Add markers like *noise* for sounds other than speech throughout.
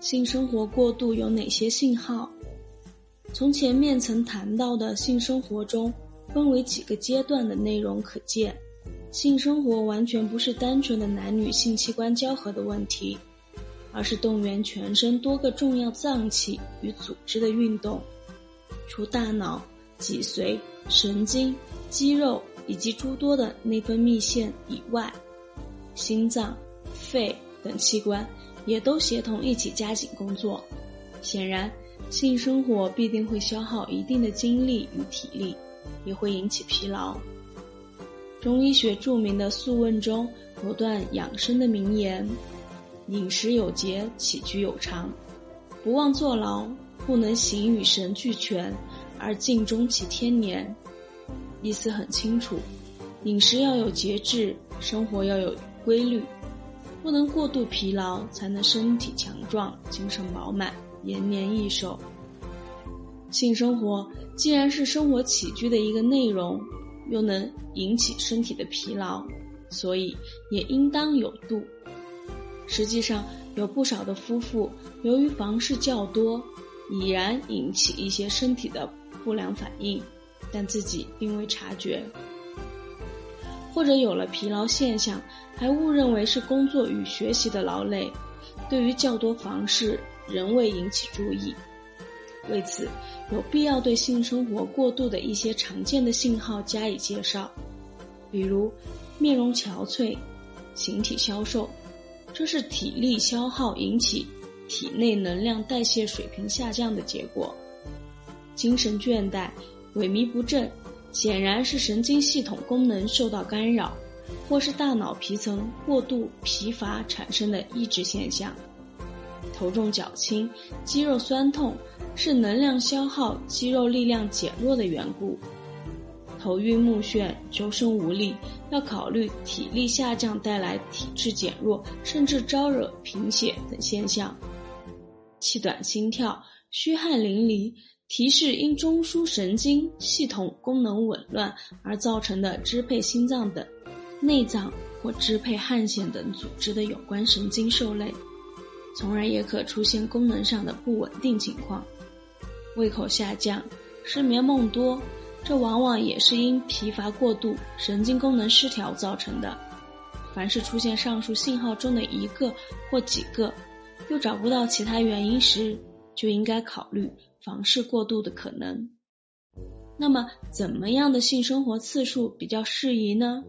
性生活过度有哪些信号？从前面曾谈到的性生活中分为几个阶段的内容可见，性生活完全不是单纯的男女性器官交合的问题，而是动员全身多个重要脏器与组织的运动。除大脑、脊髓、神经、肌肉以及诸多的内分泌腺以外，心脏、肺等器官也都协同一起加紧工作。显然。性生活必定会消耗一定的精力与体力，也会引起疲劳。中医学著名的《素问》中有段养生的名言：“饮食有节，起居有常，不忘坐牢，不能形与神俱全，而尽终其天年。”意思很清楚，饮食要有节制，生活要有规律，不能过度疲劳，才能身体强壮，精神饱满。延年益寿。性生活既然是生活起居的一个内容，又能引起身体的疲劳，所以也应当有度。实际上，有不少的夫妇由于房事较多，已然引起一些身体的不良反应，但自己并未察觉，或者有了疲劳现象，还误认为是工作与学习的劳累。对于较多房事，仍未引起注意，为此有必要对性生活过度的一些常见的信号加以介绍，比如面容憔悴、形体消瘦，这是体力消耗引起体内能量代谢水平下降的结果；精神倦怠、萎靡不振，显然是神经系统功能受到干扰，或是大脑皮层过度疲乏产生的抑制现象。头重脚轻、肌肉酸痛，是能量消耗、肌肉力量减弱的缘故；头晕目眩、周身无力，要考虑体力下降带来体质减弱，甚至招惹贫血等现象；气短心跳、虚汗淋漓，提示因中枢神经系统功能紊乱而造成的支配心脏等、内脏或支配汗腺等组织的有关神经受累。从而也可出现功能上的不稳定情况，胃口下降、失眠梦多，这往往也是因疲乏过度、神经功能失调造成的。凡是出现上述信号中的一个或几个，又找不到其他原因时，就应该考虑房事过度的可能。那么，怎么样的性生活次数比较适宜呢？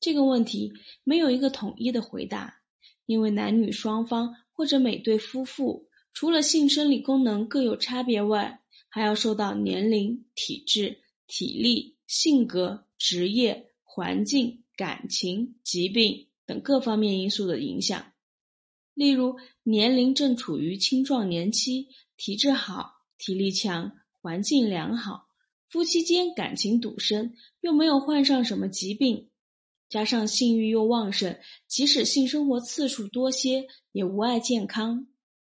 这个问题没有一个统一的回答，因为男女双方。或者每对夫妇，除了性生理功能各有差别外，还要受到年龄、体质、体力、性格、职业、环境、感情、疾病等各方面因素的影响。例如，年龄正处于青壮年期，体质好、体力强、环境良好，夫妻间感情笃深，又没有患上什么疾病。加上性欲又旺盛，即使性生活次数多些，也无碍健康。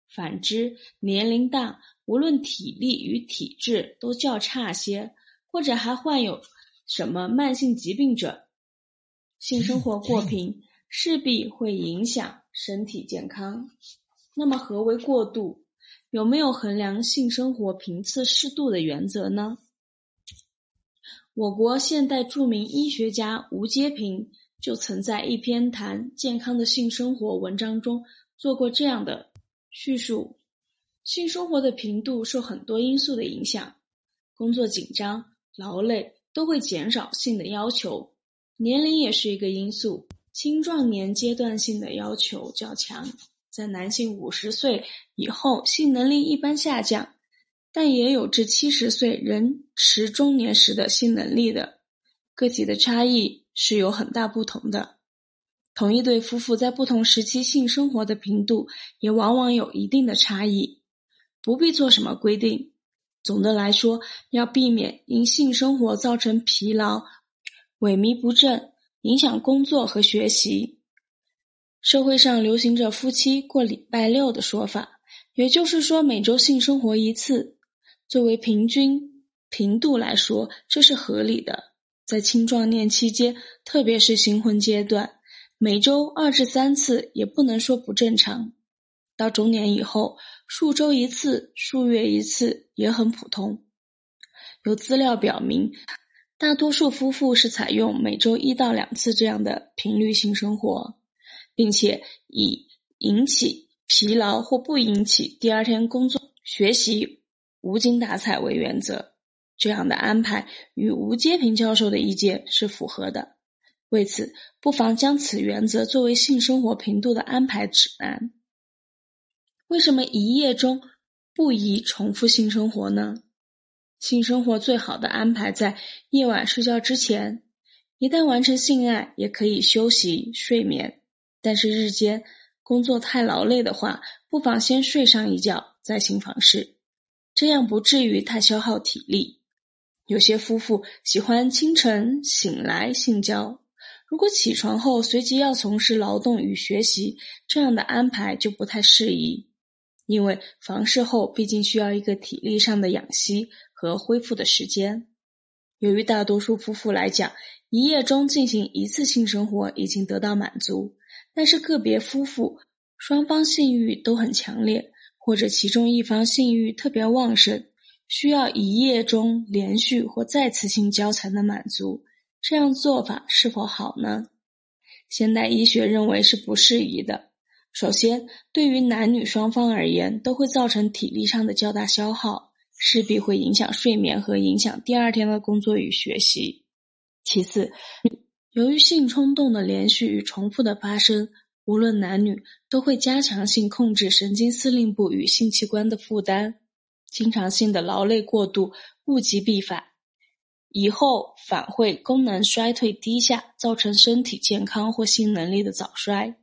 反之，年龄大，无论体力与体质都较差些，或者还患有什么慢性疾病者，性生活过 *laughs* 频势必会影响身体健康。那么，何为过度？有没有衡量性生活频次适度的原则呢？我国现代著名医学家吴阶平就曾在一篇谈健康的性生活文章中做过这样的叙述：性生活的频度受很多因素的影响，工作紧张、劳累都会减少性的要求，年龄也是一个因素，青壮年阶段性的要求较强，在男性五十岁以后，性能力一般下降。但也有至七十岁仍持中年时的性能力的，个体的差异是有很大不同的。同一对夫妇在不同时期性生活的频度也往往有一定的差异，不必做什么规定。总的来说，要避免因性生活造成疲劳、萎靡不振，影响工作和学习。社会上流行着夫妻过礼拜六的说法，也就是说每周性生活一次。作为平均频度来说，这是合理的。在青壮年期间，特别是新婚阶段，每周二至三次也不能说不正常。到中年以后，数周一次、数月一次也很普通。有资料表明，大多数夫妇是采用每周一到两次这样的频率性生活，并且以引起疲劳或不引起第二天工作、学习无精打采为原则。这样的安排与吴阶平教授的意见是符合的。为此，不妨将此原则作为性生活频度的安排指南。为什么一夜中不宜重复性生活呢？性生活最好的安排在夜晚睡觉之前，一旦完成性爱，也可以休息睡眠。但是日间工作太劳累的话，不妨先睡上一觉再行房事，这样不至于太消耗体力。有些夫妇喜欢清晨醒来性交，如果起床后随即要从事劳动与学习，这样的安排就不太适宜，因为房事后毕竟需要一个体力上的养息和恢复的时间。由于大多数夫妇来讲，一夜中进行一次性生活已经得到满足，但是个别夫妇双方性欲都很强烈，或者其中一方性欲特别旺盛。需要一夜中连续或再次性交才能满足，这样做法是否好呢？现代医学认为是不适宜的。首先，对于男女双方而言，都会造成体力上的较大消耗，势必会影响睡眠和影响第二天的工作与学习。其次，由于性冲动的连续与重复的发生，无论男女都会加强性控制神经司令部与性器官的负担。经常性的劳累过度，物极必反，以后反会功能衰退低下，造成身体健康或性能力的早衰。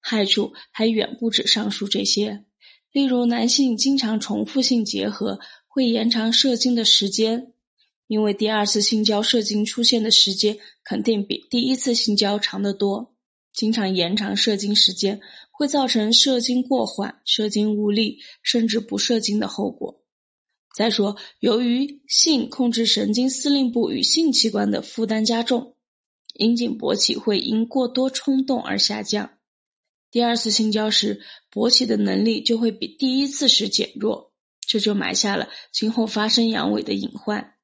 害处还远不止上述这些，例如男性经常重复性结合会延长射精的时间，因为第二次性交射精出现的时间肯定比第一次性交长得多，经常延长射精时间。会造成射精过缓、射精无力，甚至不射精的后果。再说，由于性控制神经司令部与性器官的负担加重，阴茎勃起会因过多冲动而下降。第二次性交时，勃起的能力就会比第一次时减弱，这就埋下了今后发生阳痿的隐患。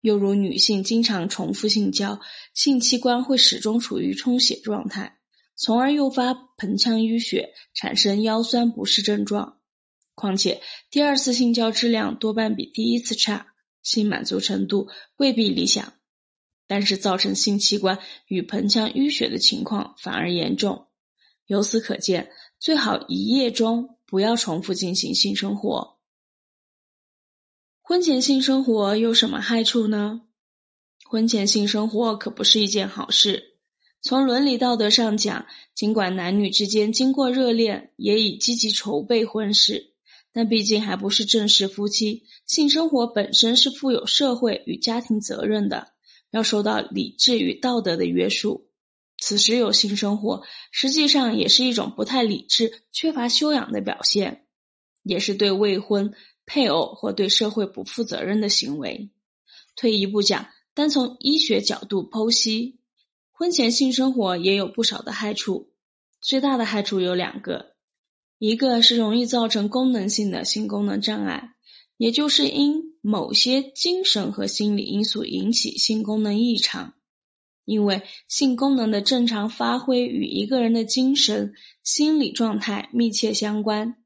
又如女性经常重复性交，性器官会始终处于充血状态。从而诱发盆腔淤血，产生腰酸不适症状。况且，第二次性交质量多半比第一次差，性满足程度未必理想，但是造成性器官与盆腔淤血的情况反而严重。由此可见，最好一夜中不要重复进行性生活。婚前性生活有什么害处呢？婚前性生活可不是一件好事。从伦理道德上讲，尽管男女之间经过热恋，也已积极筹备婚事，但毕竟还不是正式夫妻。性生活本身是负有社会与家庭责任的，要受到理智与道德的约束。此时有性生活，实际上也是一种不太理智、缺乏修养的表现，也是对未婚配偶或对社会不负责任的行为。退一步讲，单从医学角度剖析。婚前性生活也有不少的害处，最大的害处有两个，一个是容易造成功能性的性功能障碍，也就是因某些精神和心理因素引起性功能异常。因为性功能的正常发挥与一个人的精神心理状态密切相关。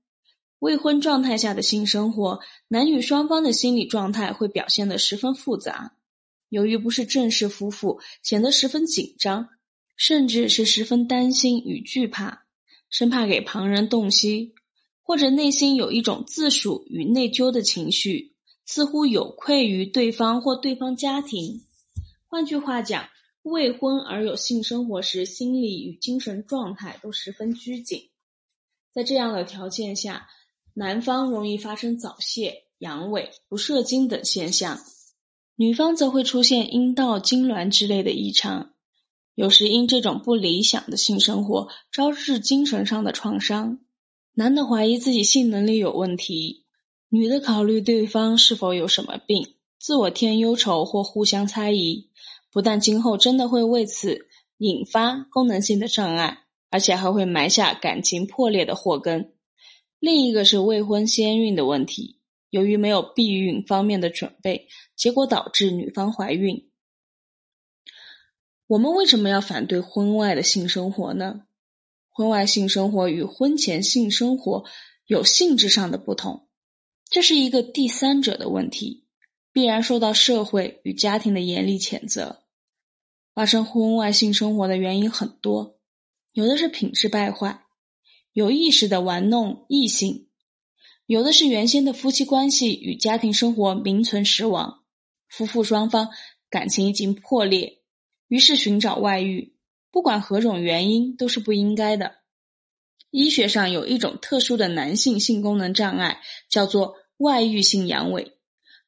未婚状态下的性生活，男女双方的心理状态会表现得十分复杂。由于不是正式夫妇，显得十分紧张，甚至是十分担心与惧怕，生怕给旁人洞悉，或者内心有一种自属与内疚的情绪，似乎有愧于对方或对方家庭。换句话讲，未婚而有性生活时，心理与精神状态都十分拘谨。在这样的条件下，男方容易发生早泄、阳痿、不射精等现象。女方则会出现阴道痉挛之类的异常，有时因这种不理想的性生活招致精神上的创伤。男的怀疑自己性能力有问题，女的考虑对方是否有什么病，自我添忧愁或互相猜疑。不但今后真的会为此引发功能性的障碍，而且还会埋下感情破裂的祸根。另一个是未婚先孕的问题，由于没有避孕方面的准备，结果导致女方怀孕。我们为什么要反对婚外的性生活呢？婚外性生活与婚前性生活有性质上的不同，这是一个第三者的问题，必然受到社会与家庭的严厉谴责。发生婚外性生活的原因很多，有的是品质败坏，有意识的玩弄异性；有的是原先的夫妻关系与家庭生活名存实亡，夫妇双方感情已经破裂，于是寻找外遇。不管何种原因，都是不应该的。医学上有一种特殊的男性性功能障碍，叫做外遇性阳痿，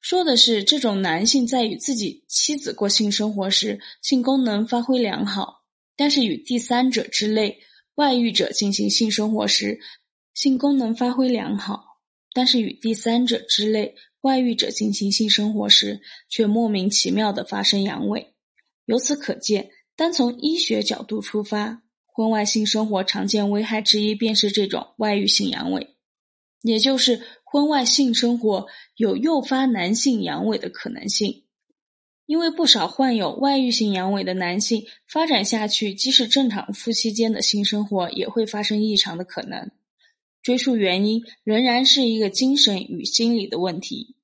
说的是这种男性在与自己妻子过性生活时，性功能发挥良好，但是与第三者之类外遇者进行性生活时，性功能发挥良好，但是与第三者之类外遇者进行性生活时，却莫名其妙的发生阳痿。由此可见。单从医学角度出发，婚外性生活常见危害之一便是这种外遇性阳痿，也就是婚外性生活有诱发男性阳痿的可能性。因为不少患有外遇性阳痿的男性发展下去，即使正常夫妻间的性生活也会发生异常的可能。追溯原因，仍然是一个精神与心理的问题。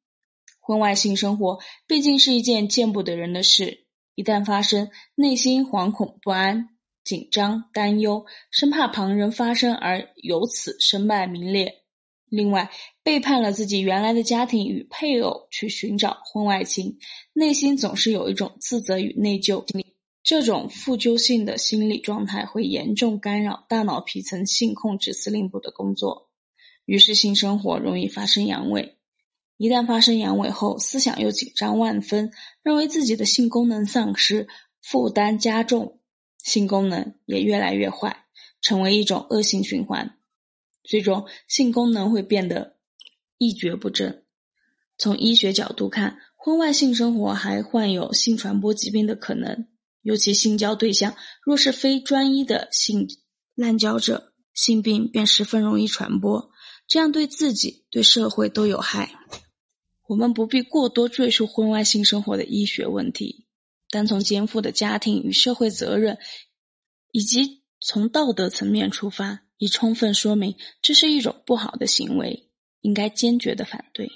婚外性生活毕竟是一件见不得人的事。一旦发生，内心惶恐不安、紧张、担忧，生怕旁人发生而由此身败名裂。另外，背叛了自己原来的家庭与配偶去寻找婚外情，内心总是有一种自责与内疚。这种负疚性的心理状态会严重干扰大脑皮层性控制司令部的工作，于是性生活容易发生阳痿。一旦发生阳痿后，思想又紧张万分，认为自己的性功能丧失，负担加重，性功能也越来越坏，成为一种恶性循环。最终，性功能会变得一蹶不振。从医学角度看，婚外性生活还患有性传播疾病的可能，尤其性交对象若是非专一的性滥交者，性病便十分容易传播，这样对自己、对社会都有害。我们不必过多赘述婚外性生活的医学问题，单从肩负的家庭与社会责任，以及从道德层面出发，以充分说明这是一种不好的行为，应该坚决的反对。